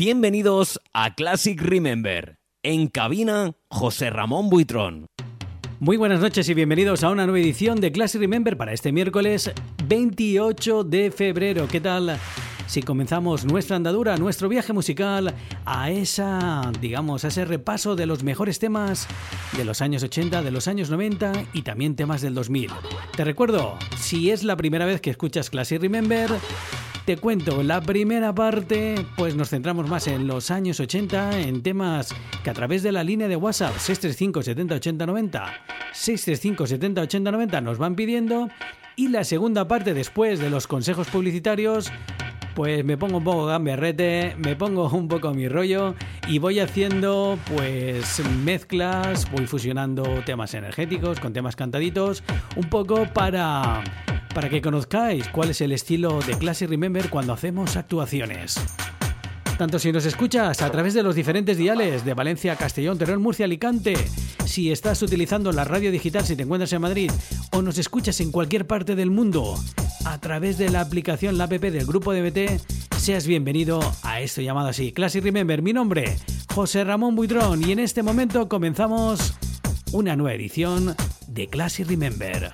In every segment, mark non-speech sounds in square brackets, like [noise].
Bienvenidos a Classic Remember. En cabina, José Ramón Buitrón. Muy buenas noches y bienvenidos a una nueva edición de Classic Remember para este miércoles 28 de febrero. ¿Qué tal? Si comenzamos nuestra andadura, nuestro viaje musical a esa, digamos, a ese repaso de los mejores temas de los años 80, de los años 90 y también temas del 2000. Te recuerdo, si es la primera vez que escuchas Classic Remember, te cuento, la primera parte, pues nos centramos más en los años 80, en temas que a través de la línea de WhatsApp 635 70 80 90, 635 70 80 90 nos van pidiendo. Y la segunda parte, después de los consejos publicitarios, pues me pongo un poco gamberrete, me pongo un poco mi rollo y voy haciendo pues mezclas, voy fusionando temas energéticos con temas cantaditos, un poco para para que conozcáis cuál es el estilo de Classic Remember cuando hacemos actuaciones. Tanto si nos escuchas a través de los diferentes diales de Valencia, Castellón, Teruel, Murcia, Alicante, si estás utilizando la radio digital si te encuentras en Madrid o nos escuchas en cualquier parte del mundo a través de la aplicación, la app del grupo de BT, seas bienvenido a esto llamado así, Classic Remember. Mi nombre, José Ramón Buitrón, y en este momento comenzamos una nueva edición de Classic Remember.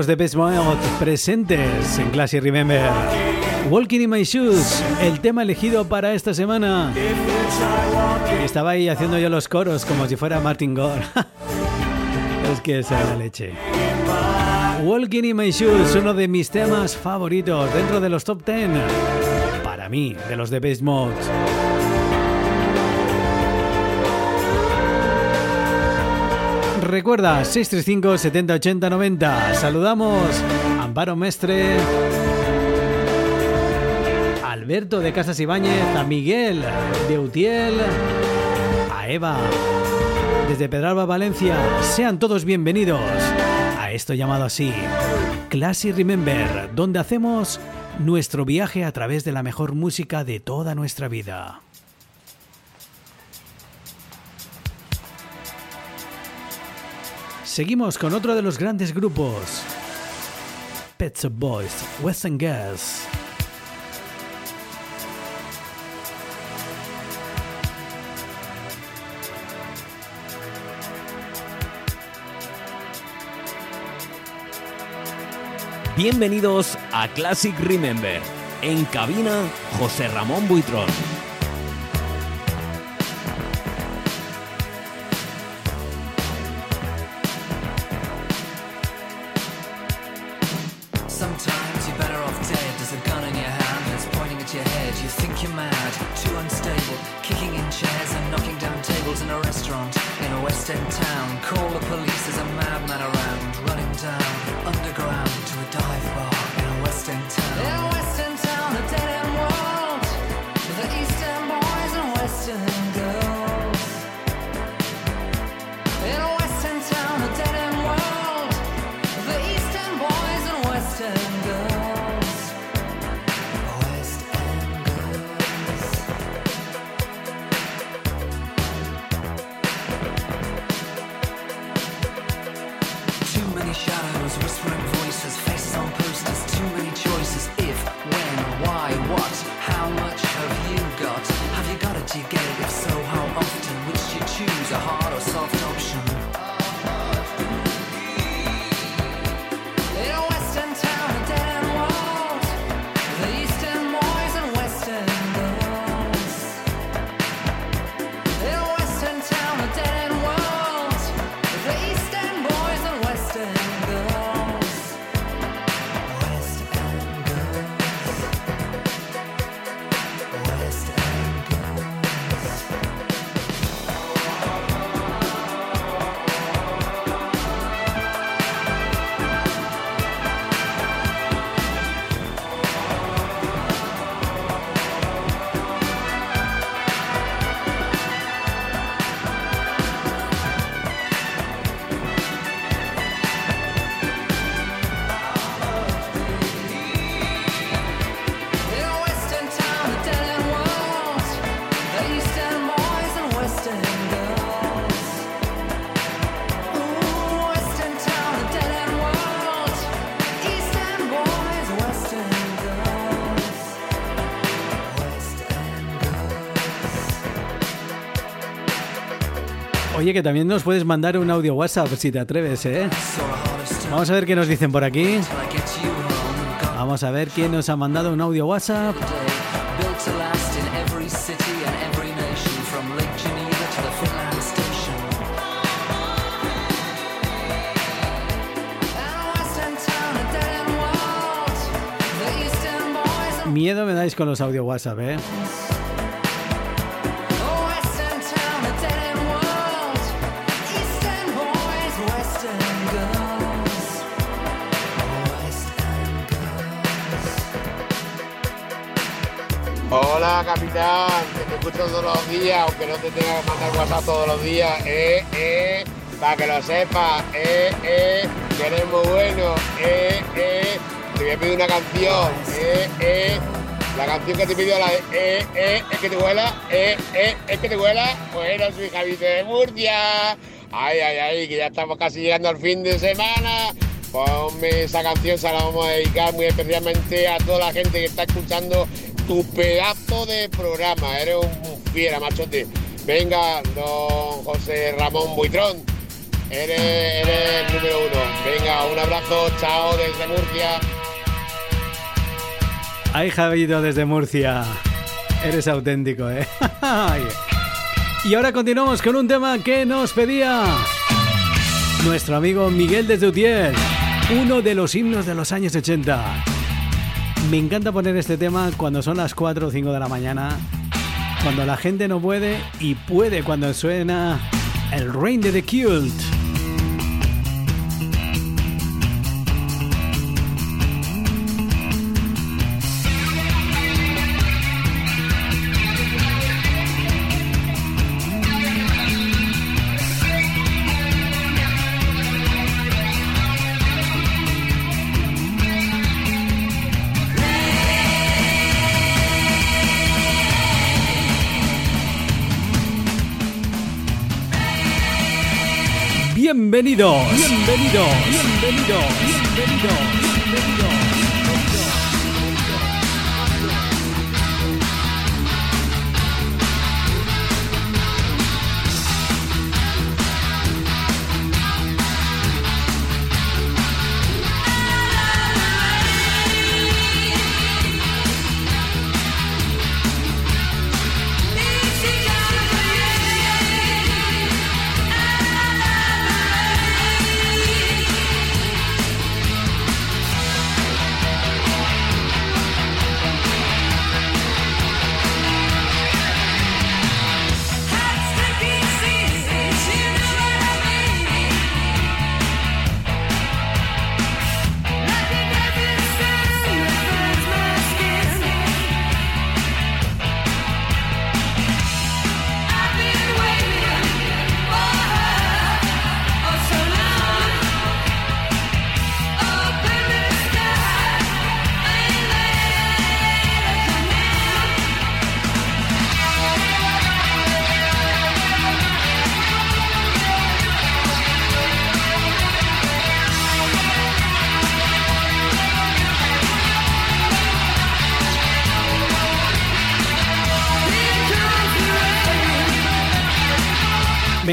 Los de Best Mode presentes en Classy Remember. Walking in My Shoes, el tema elegido para esta semana. Estaba ahí haciendo yo los coros como si fuera Martin Gore. [laughs] es que esa es la leche. Walking in My Shoes, uno de mis temas favoritos dentro de los top 10. Para mí, de los de Best Mode. Recuerda, 635 70 80 90. Saludamos a Amparo Mestre, Alberto de Casas Ibáñez, a Miguel de Utiel, a Eva desde Pedralba, Valencia. Sean todos bienvenidos a esto llamado así, Classy Remember, donde hacemos nuestro viaje a través de la mejor música de toda nuestra vida. Seguimos con otro de los grandes grupos. Pets of Boys, Western Gas. Bienvenidos a Classic Remember. En cabina, José Ramón Buitrón. Que también nos puedes mandar un audio WhatsApp si te atreves, ¿eh? Vamos a ver qué nos dicen por aquí. Vamos a ver quién nos ha mandado un audio WhatsApp. Miedo me dais con los audio WhatsApp, ¿eh? Hola capitán, que te escucho todos los días, aunque no te tenga que mandar WhatsApp todos los días, eh, eh, para que lo sepas, eh, eh, que eres muy bueno, eh, eh, te voy a pedir una canción. Eh, eh, la canción que te pidió la eh, eh, es que te huela, eh, eh, es que te huela. Bueno, soy Javito de Murcia. Ay, ay, ay, que ya estamos casi llegando al fin de semana. Ponme esa canción, se la vamos a dedicar muy especialmente a toda la gente que está escuchando tu pedazo de programa. Eres un fiera, machote. Venga, don José Ramón Buitrón. Eres, el número uno. Venga, un abrazo, chao desde Murcia. Ay, Javito desde Murcia. Eres auténtico, ¿eh? [laughs] Y ahora continuamos con un tema que nos pedía nuestro amigo Miguel desde Utiel, uno de los himnos de los años 80. Me encanta poner este tema cuando son las 4 o 5 de la mañana, cuando la gente no puede y puede cuando suena el Rain de The Cult. Bienvenidos, bienvenidos, bienvenidos, bienvenidos.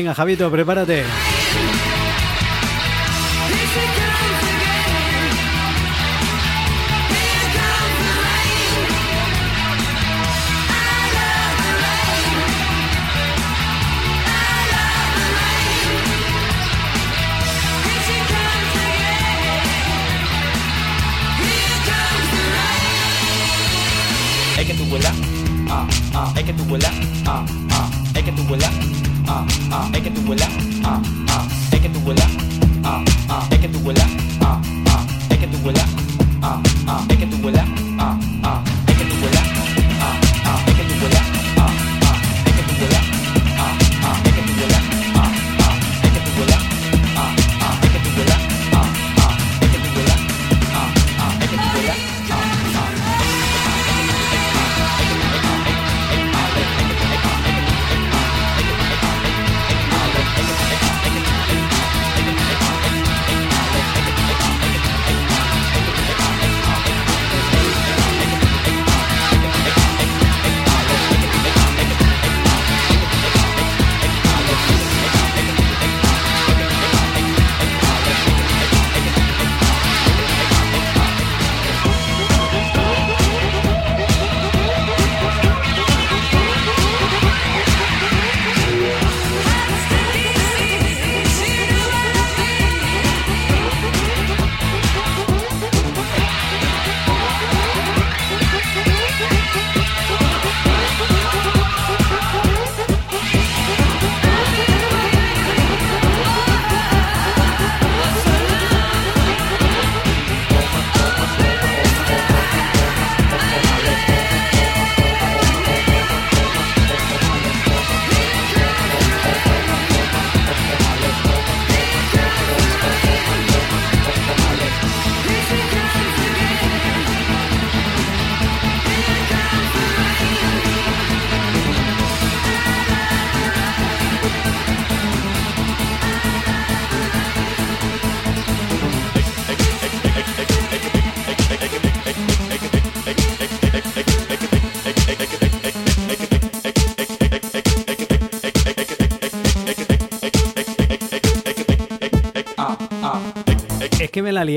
Venga, Javito, prepárate.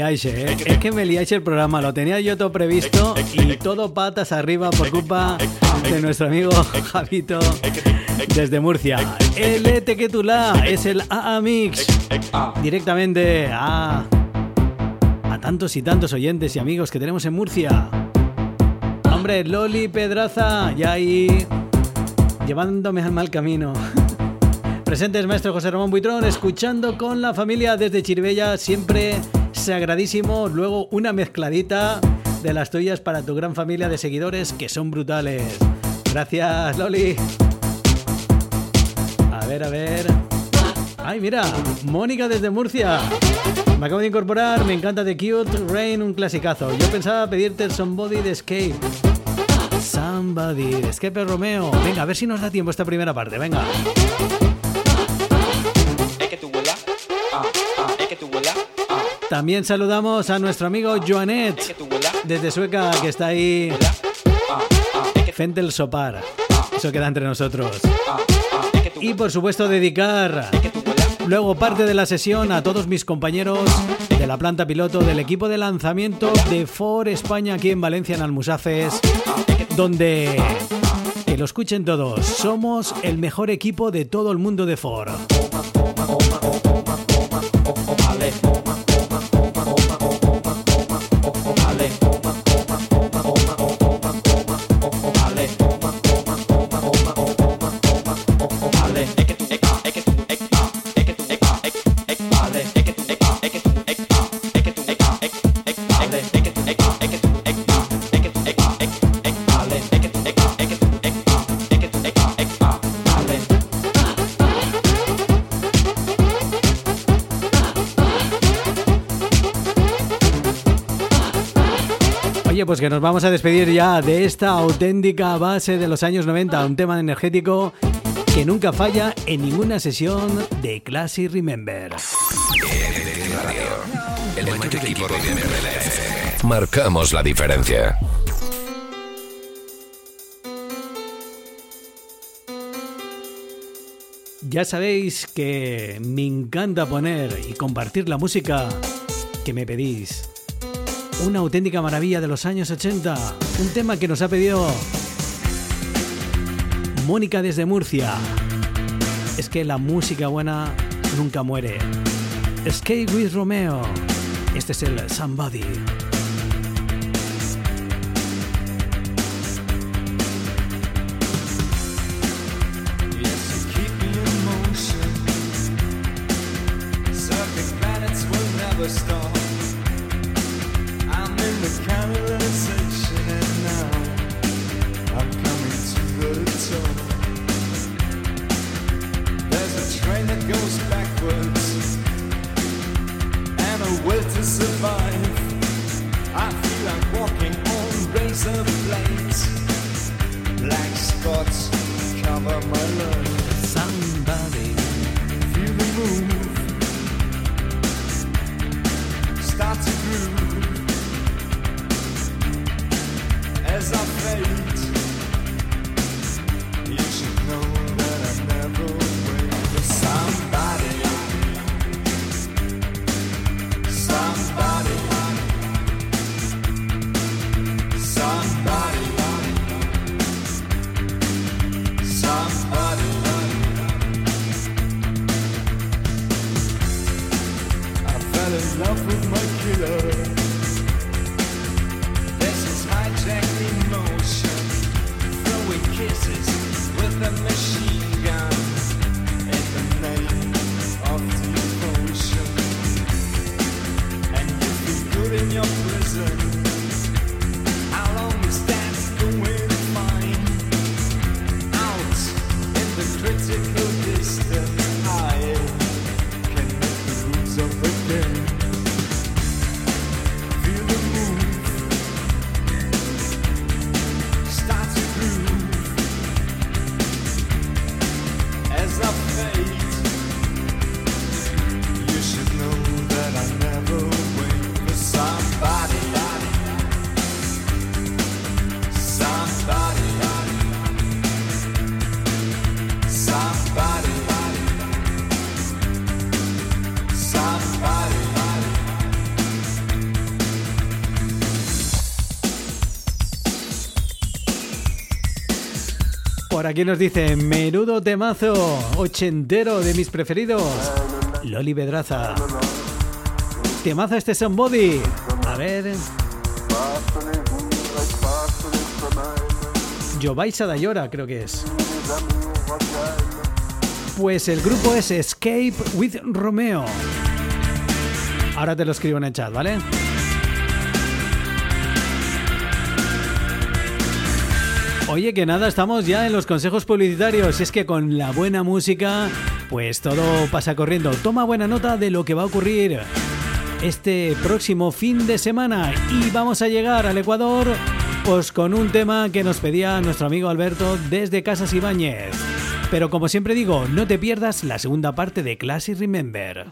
Liáis, ¿eh? Es que me liáis el programa. Lo tenía yo todo previsto y todo patas arriba por culpa de nuestro amigo Javito desde Murcia. El Tequetula es el AA Mix. Directamente a, a tantos y tantos oyentes y amigos que tenemos en Murcia. Hombre, Loli Pedraza, ya ahí llevándome al mal camino. [laughs] Presentes maestro José Ramón Buitrón, escuchando con la familia desde Chiribella, siempre sagradísimo. Luego una mezcladita de las tuyas para tu gran familia de seguidores que son brutales. Gracias, Loli. A ver, a ver. Ay, mira, Mónica desde Murcia. Me acabo de incorporar, me encanta The Cute Rain, un clasicazo. Yo pensaba pedirte el Somebody de Escape. Somebody de Escape Romeo. Venga, a ver si nos da tiempo esta primera parte, venga. También saludamos a nuestro amigo Joanet desde Sueca, que está ahí ah, ah, Fentel Sopar. Eso queda entre nosotros. Y por supuesto dedicar luego parte de la sesión a todos mis compañeros de la planta piloto del equipo de lanzamiento de Ford España aquí en Valencia en Almusafes, donde que lo escuchen todos, somos el mejor equipo de todo el mundo de Ford. Oye, pues que nos vamos a despedir ya de esta auténtica base de los años 90, un tema energético que nunca falla en ninguna sesión de Classic Remember. El equipo. Marcamos la diferencia. Ya sabéis que me encanta poner y compartir la música que me pedís. Una auténtica maravilla de los años 80. Un tema que nos ha pedido Mónica desde Murcia. Es que la música buena nunca muere. Skate with Romeo. Este es el Somebody. Por aquí nos dice, menudo temazo, ochentero de mis preferidos. Loli Bedraza. Temazo este Somebody. A ver. Jovaisa Dayora, creo que es. Pues el grupo es Escape with Romeo. Ahora te lo escribo en el chat, ¿vale? Oye, que nada, estamos ya en los consejos publicitarios. Es que con la buena música, pues todo pasa corriendo. Toma buena nota de lo que va a ocurrir este próximo fin de semana. Y vamos a llegar al Ecuador, pues con un tema que nos pedía nuestro amigo Alberto desde Casas Ibáñez. Pero como siempre digo, no te pierdas la segunda parte de Classic Remember.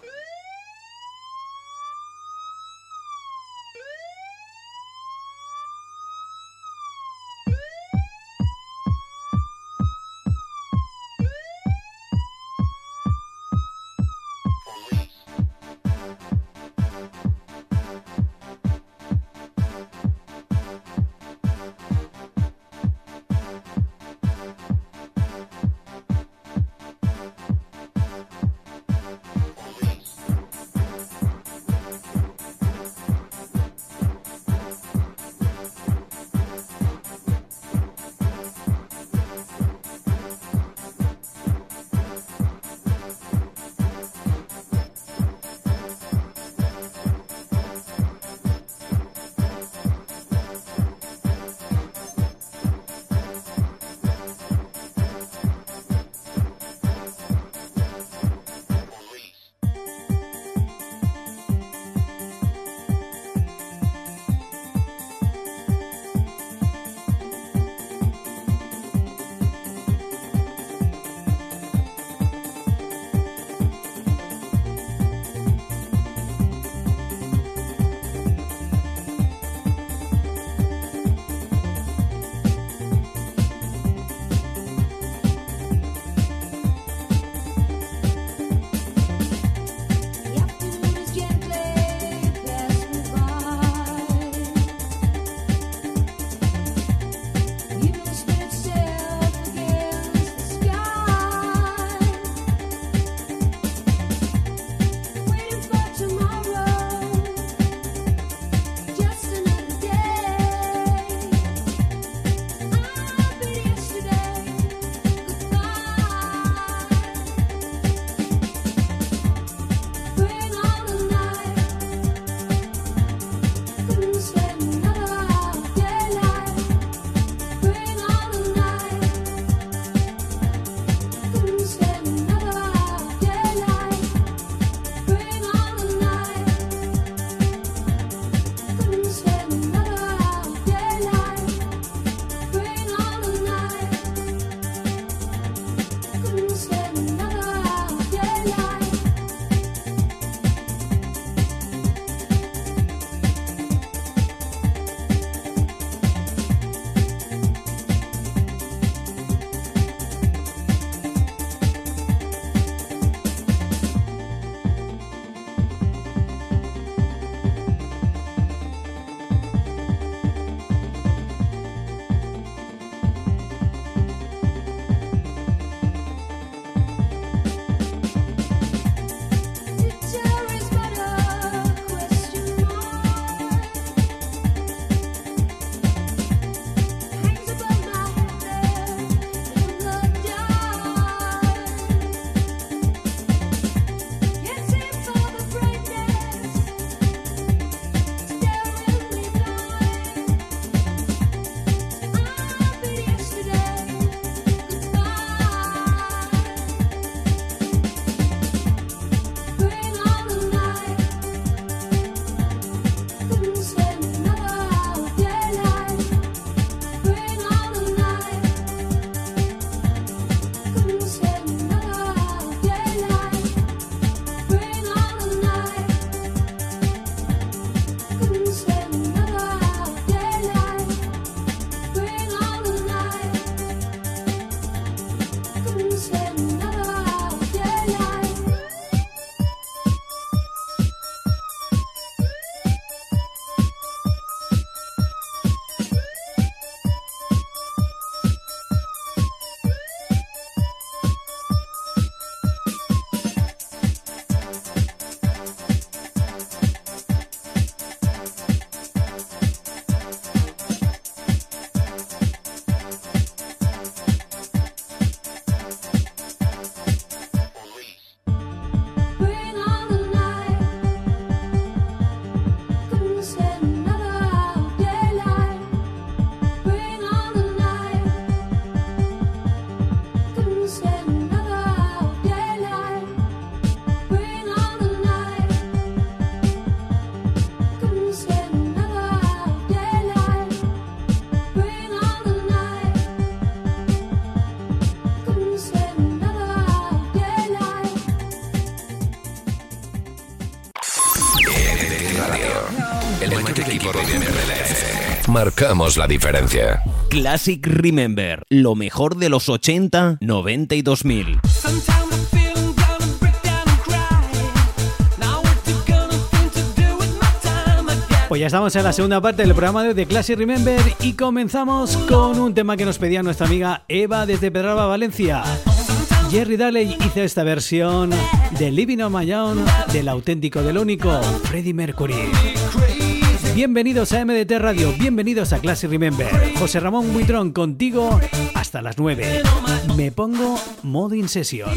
Marcamos la diferencia. Classic Remember, lo mejor de los 80, 90 y 2000. Sometimes I feel I'm gonna break down and cry. Now what you gonna think to do with my time? I got Pues ya estamos en la segunda parte del programa de Classic Remember y comenzamos con un tema que nos pedía nuestra amiga Eva desde Pedralba, Valencia. Jerry Daley hizo esta versión de Living on My Own del auténtico, del único Freddie Mercury. Bienvenidos a MDT Radio, bienvenidos a Classic Remember. José Ramón Buitrón contigo hasta las 9. Me pongo modo in sesión.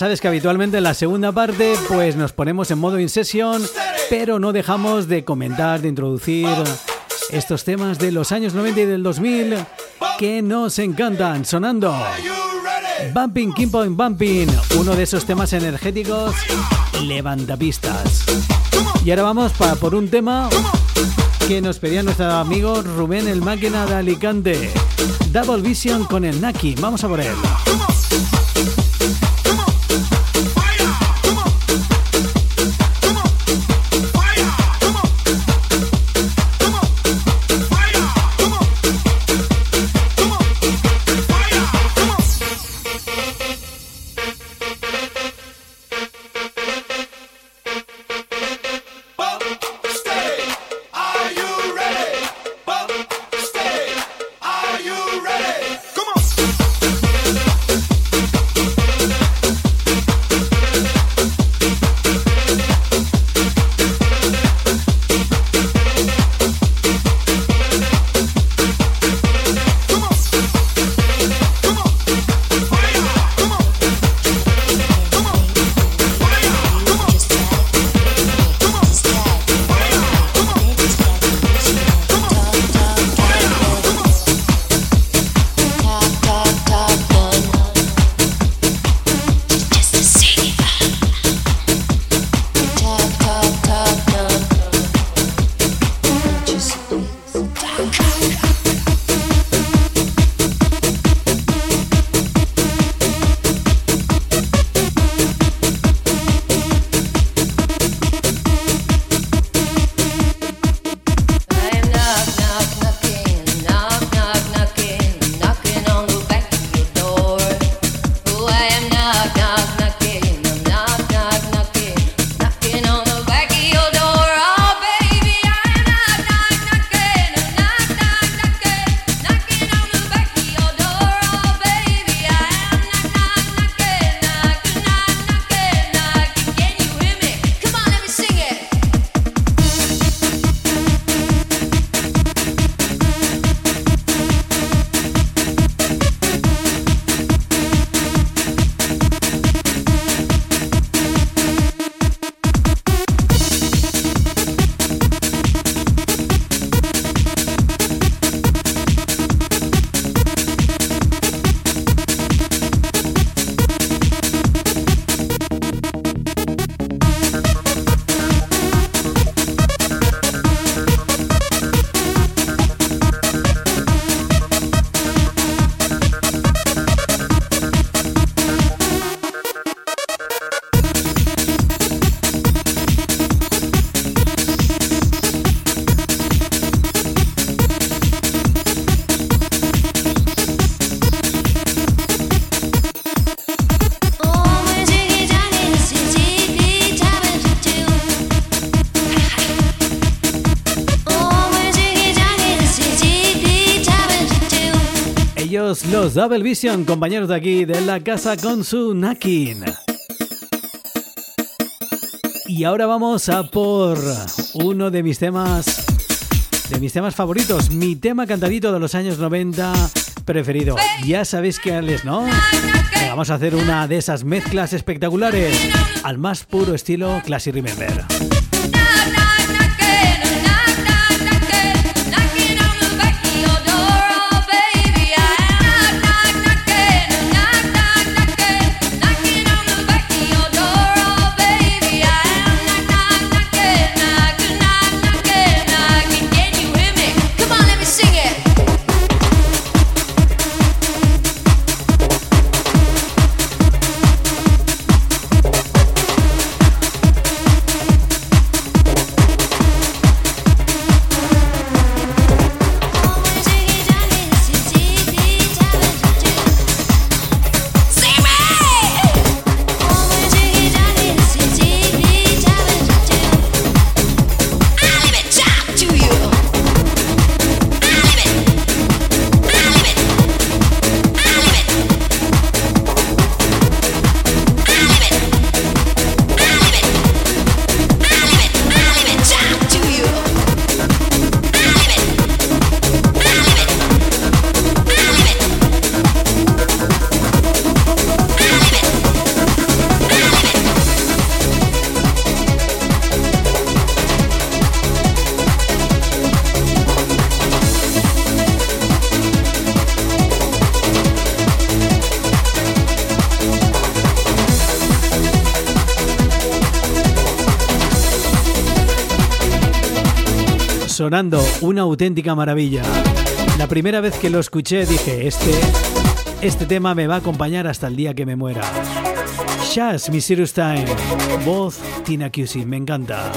Sabes que habitualmente en la segunda parte pues nos ponemos en modo in session, pero no dejamos de comentar, de introducir estos temas de los años 90 y del 2000 que nos encantan, sonando Bumping, King Point Bumping, uno de esos temas energéticos levantapistas. Y ahora vamos para por un tema que nos pedía nuestro amigo Rubén el Máquina de Alicante. Double Vision con el Naki, vamos a por él. Double Vision, compañeros de aquí de la casa con su Nakin. Y ahora vamos a por uno de mis temas de mis temas favoritos, mi tema cantadito de los años 90 preferido. Ya sabéis que es, ¿no? Vamos a hacer una de esas mezclas espectaculares al más puro estilo Classy Remember. Sonando una auténtica maravilla. La primera vez que lo escuché dije, este, este tema me va a acompañar hasta el día que me muera. Shaz, Mysterious Time, voz Tina Cusi, me encanta.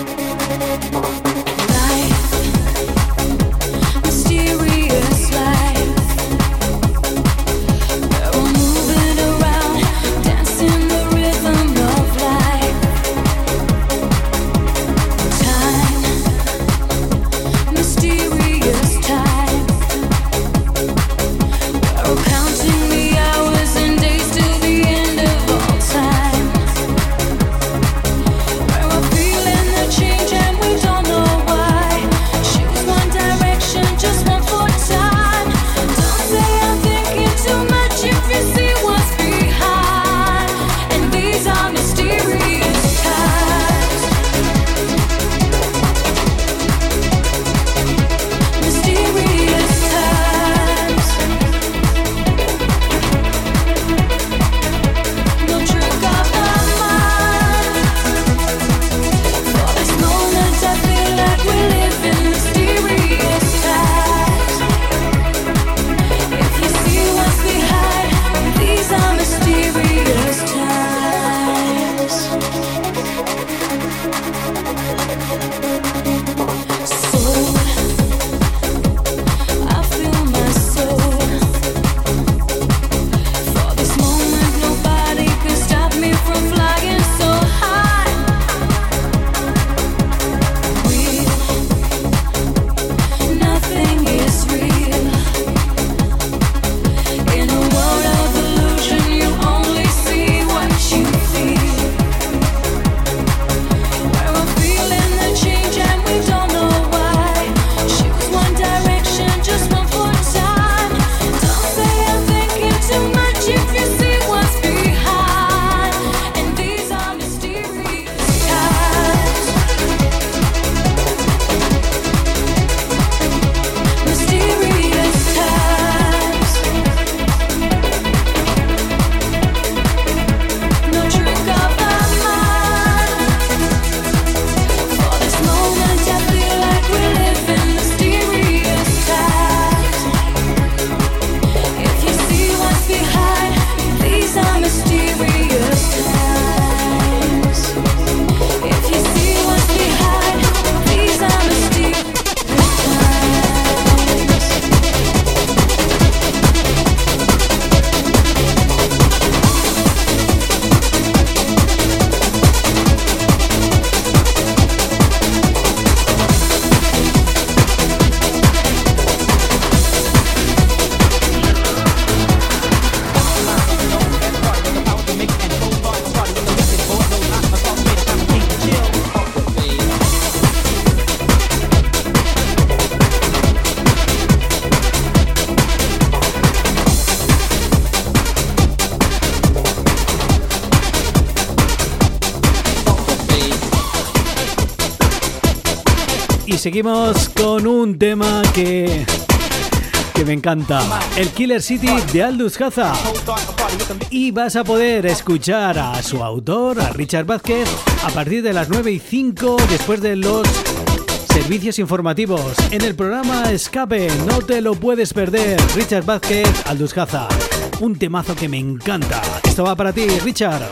Seguimos con un tema que, que me encanta. El Killer City de Aldous Haza. Y vas a poder escuchar a su autor, a Richard Vázquez, a partir de las 9 y 5 después de los servicios informativos en el programa Escape. No te lo puedes perder. Richard Vázquez, Aldous Haza. Un temazo que me encanta. Esto va para ti, Richard.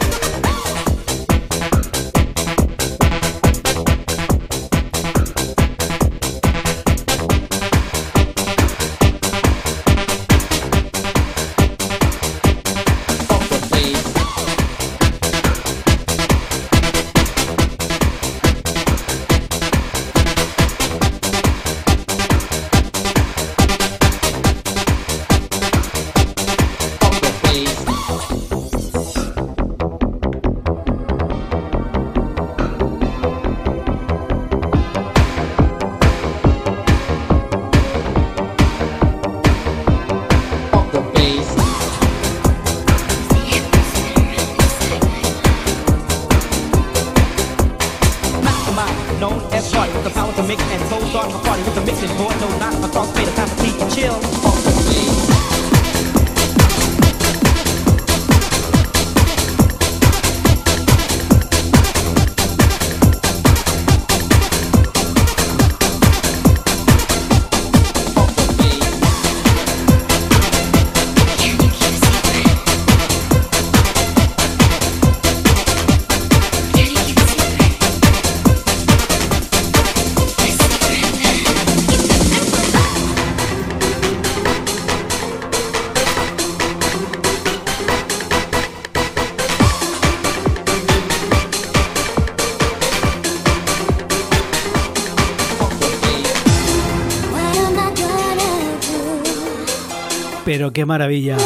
Pero qué maravilla.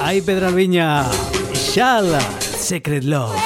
Ay, Pedro Alviña. Shal, Secret Love.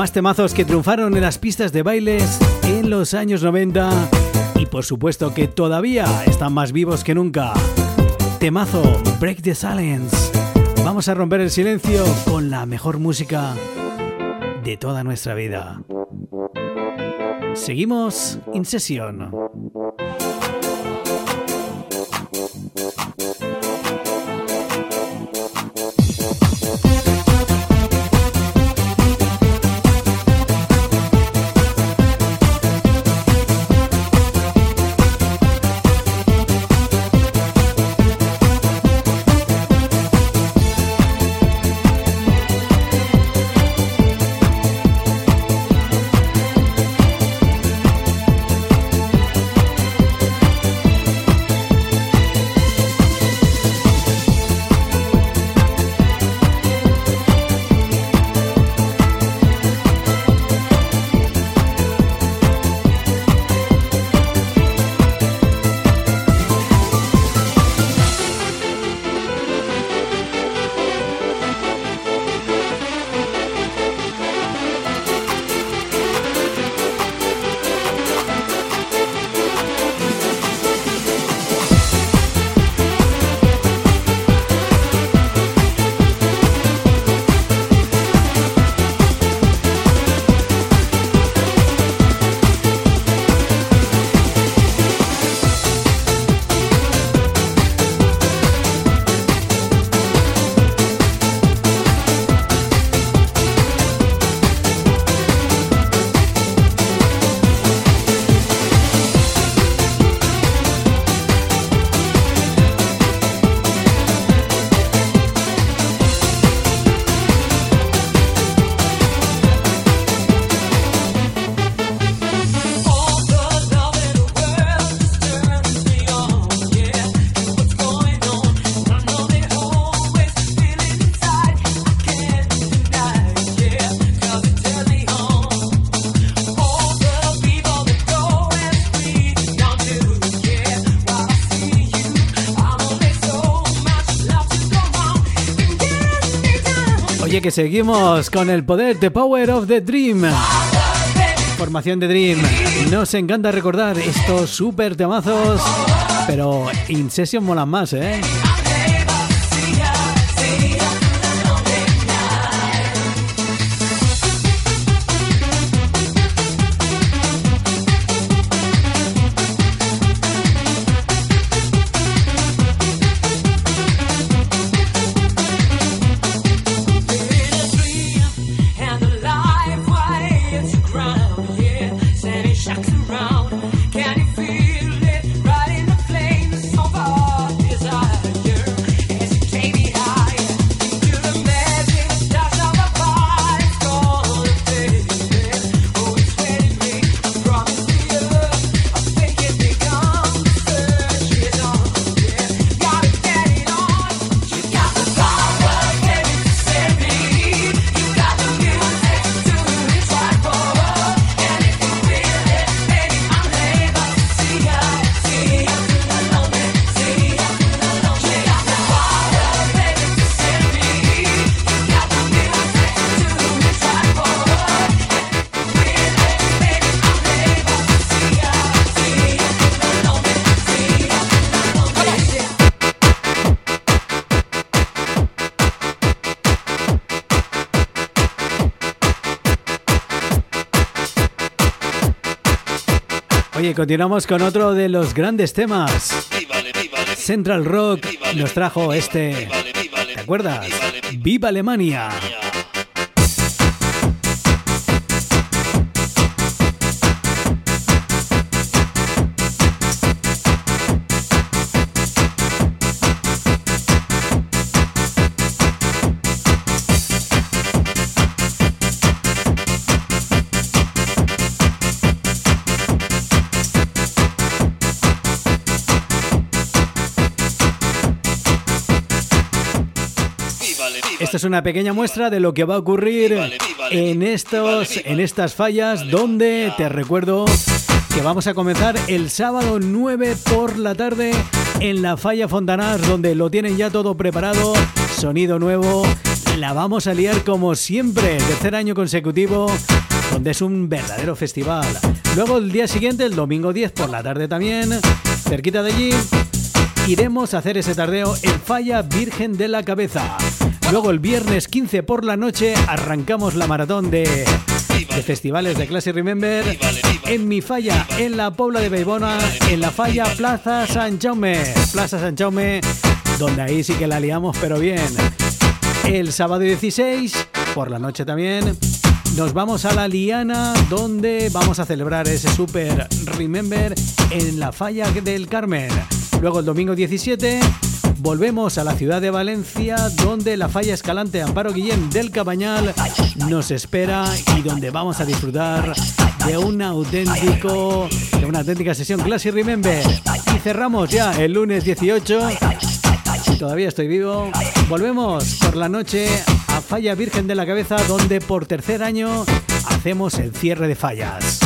Más temazos que triunfaron en las pistas de bailes en los años 90 y por supuesto que todavía están más vivos que nunca. Temazo, Break the Silence. Vamos a romper el silencio con la mejor música de toda nuestra vida. Seguimos en sesión. Seguimos con el poder, The Power of the Dream. Formación de Dream. Nos encanta recordar estos super temazos, pero In Session molan más, ¿eh? Continuamos con otro de los grandes temas. Central Rock nos trajo este. ¿Te acuerdas? ¡Viva Alemania! Es una pequeña muestra de lo que va a ocurrir en estos en estas fallas donde te recuerdo que vamos a comenzar el sábado 9 por la tarde en la falla Fontanar donde lo tienen ya todo preparado, sonido nuevo, la vamos a liar como siempre, tercer año consecutivo donde es un verdadero festival. Luego el día siguiente, el domingo 10 por la tarde también, cerquita de allí, iremos a hacer ese tardeo en Falla Virgen de la Cabeza. Luego el viernes 15 por la noche arrancamos la maratón de, festivales de Classic Remember en mi falla, en la Pobla de Beibona, en la falla Plaza San Jaume. Plaza San Jaume, donde ahí sí que la liamos, pero bien. El sábado 16, por la noche también, nos vamos a la Liana, donde vamos a celebrar ese Super Remember en la falla del Carmen. Luego el domingo 17 volvemos a la ciudad de Valencia, donde la falla Escalante Amparo Guillén del Cabañal nos espera y donde vamos a disfrutar de un auténtico, de una auténtica sesión Classic Remember. Y cerramos ya el lunes 18 si todavía estoy vivo, volvemos por la noche a Falla Virgen de la Cabeza, donde por tercer año hacemos el cierre de fallas.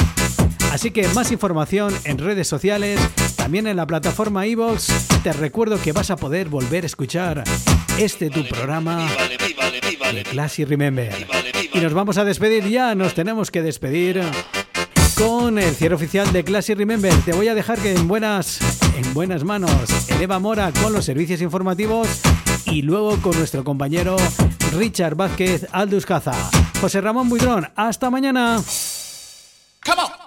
Así que más información en redes sociales, también en la plataforma iVoox. Te recuerdo que vas a poder volver a escuchar este tu programa de Classic Remember. Y nos vamos a despedir ya, nos tenemos que despedir con el cierre oficial de Classic Remember. Te voy a dejar que en buenas, en buenas manos Eleva Mora con los servicios informativos y luego con nuestro compañero Richard Vázquez Aldus Caza. José Ramón Buidrón, hasta mañana. This